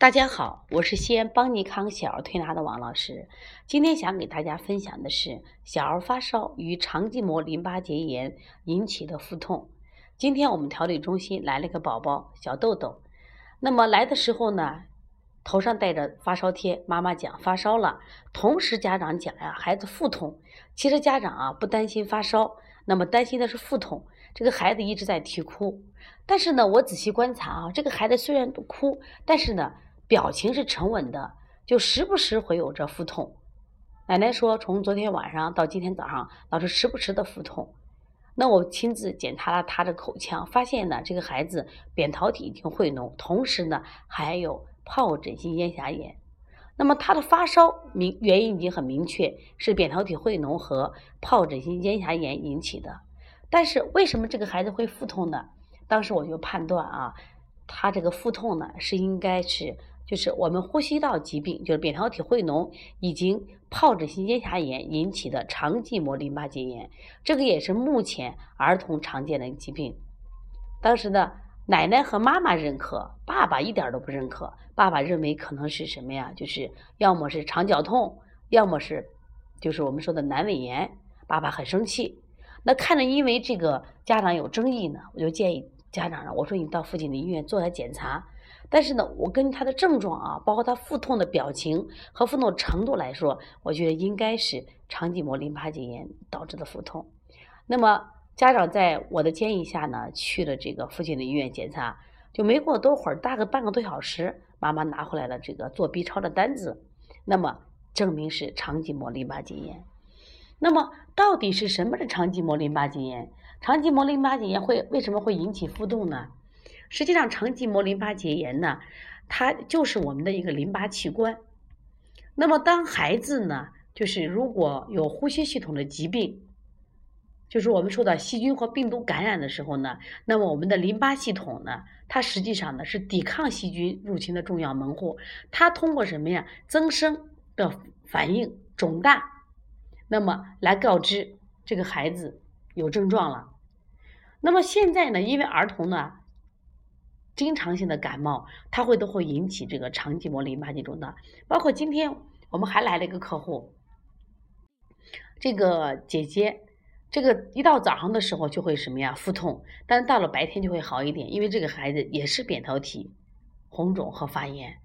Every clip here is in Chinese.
大家好，我是西安邦尼康小儿推拿的王老师。今天想给大家分享的是小儿发烧与肠系膜淋巴结炎引起的腹痛。今天我们调理中心来了个宝宝小豆豆，那么来的时候呢，头上戴着发烧贴，妈妈讲发烧了，同时家长讲呀孩子腹痛。其实家长啊不担心发烧，那么担心的是腹痛。这个孩子一直在啼哭，但是呢，我仔细观察啊，这个孩子虽然哭，但是呢。表情是沉稳的，就时不时会有着腹痛。奶奶说，从昨天晚上到今天早上，老是时不时的腹痛。那我亲自检查了他的口腔，发现呢，这个孩子扁桃体已经会脓，同时呢，还有疱疹性咽峡炎。那么他的发烧明原因已经很明确，是扁桃体会脓和疱疹性咽峡炎引起的。但是为什么这个孩子会腹痛呢？当时我就判断啊，他这个腹痛呢，是应该是。就是我们呼吸道疾病，就是扁桃体会脓以及疱疹性咽峡炎引起的肠系膜淋巴结炎，这个也是目前儿童常见的疾病。当时呢，奶奶和妈妈认可，爸爸一点都不认可。爸爸认为可能是什么呀？就是要么是肠绞痛，要么是就是我们说的阑尾炎。爸爸很生气。那看着因为这个家长有争议呢，我就建议家长呢，我说你到附近的医院做下检查。但是呢，我根据他的症状啊，包括他腹痛的表情和腹痛程度来说，我觉得应该是肠系膜淋巴结炎导致的腹痛。那么家长在我的建议下呢，去了这个附近的医院检查，就没过多会儿，大概半个多小时，妈妈拿回来了这个做 B 超的单子，那么证明是肠系膜淋巴结炎。那么到底是什么是肠系膜淋巴结炎？肠系膜淋巴结炎会为什么会引起腹痛呢？实际上，肠系膜淋巴结炎呢，它就是我们的一个淋巴器官。那么，当孩子呢，就是如果有呼吸系统的疾病，就是我们说的细菌或病毒感染的时候呢，那么我们的淋巴系统呢，它实际上呢是抵抗细菌入侵的重要门户。它通过什么呀？增生的反应肿大，那么来告知这个孩子有症状了。那么现在呢，因为儿童呢。经常性的感冒，它会都会引起这个肠系膜淋巴结肿大。包括今天我们还来了一个客户，这个姐姐，这个一到早上的时候就会什么呀腹痛，但是到了白天就会好一点，因为这个孩子也是扁桃体红肿和发炎。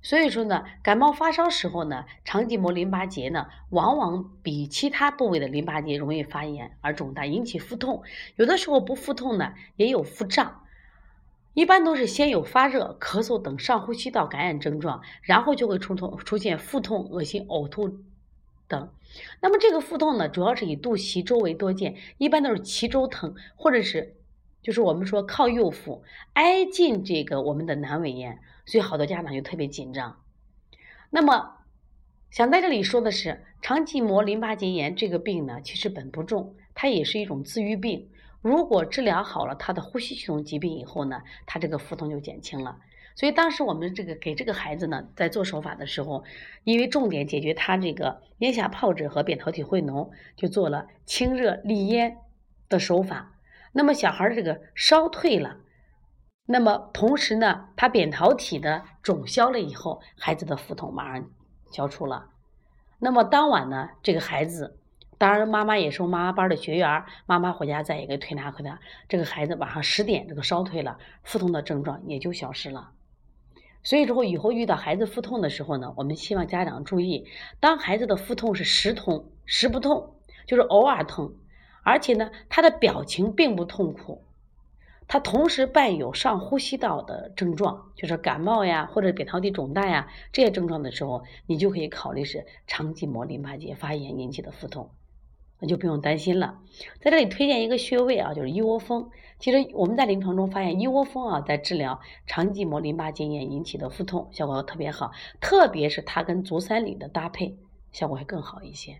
所以说呢，感冒发烧时候呢，肠系膜淋巴结呢，往往比其他部位的淋巴结容易发炎而肿大，引起腹痛。有的时候不腹痛呢，也有腹胀。一般都是先有发热、咳嗽等上呼吸道感染症状，然后就会出痛出现腹痛、恶心、呕吐等。那么这个腹痛呢，主要是以肚脐周围多见，一般都是脐周疼，或者是就是我们说靠右腹挨近这个我们的阑尾炎，所以好多家长就特别紧张。那么想在这里说的是，肠系膜淋巴结炎这个病呢，其实本不重，它也是一种自愈病。如果治疗好了他的呼吸系统疾病以后呢，他这个腹痛就减轻了。所以当时我们这个给这个孩子呢，在做手法的时候，因为重点解决他这个咽下疱疹和扁桃体会脓，就做了清热利咽的手法。那么小孩这个烧退了，那么同时呢，他扁桃体的肿消了以后，孩子的腹痛马上消除了。那么当晚呢，这个孩子。当然，妈妈也是我妈妈班的学员，妈妈回家再一个推拿回来，这个孩子晚上十点这个烧退了，腹痛的症状也就消失了。所以说以后遇到孩子腹痛的时候呢，我们希望家长注意，当孩子的腹痛是时痛时不痛，就是偶尔痛，而且呢他的表情并不痛苦，他同时伴有上呼吸道的症状，就是感冒呀或者扁桃体肿大呀这些症状的时候，你就可以考虑是肠系膜淋巴结发炎引起的腹痛。那就不用担心了，在这里推荐一个穴位啊，就是一窝蜂。其实我们在临床中发现，一窝蜂啊，在治疗肠系膜淋巴结炎引起的腹痛效果特别好，特别是它跟足三里的搭配，效果会更好一些。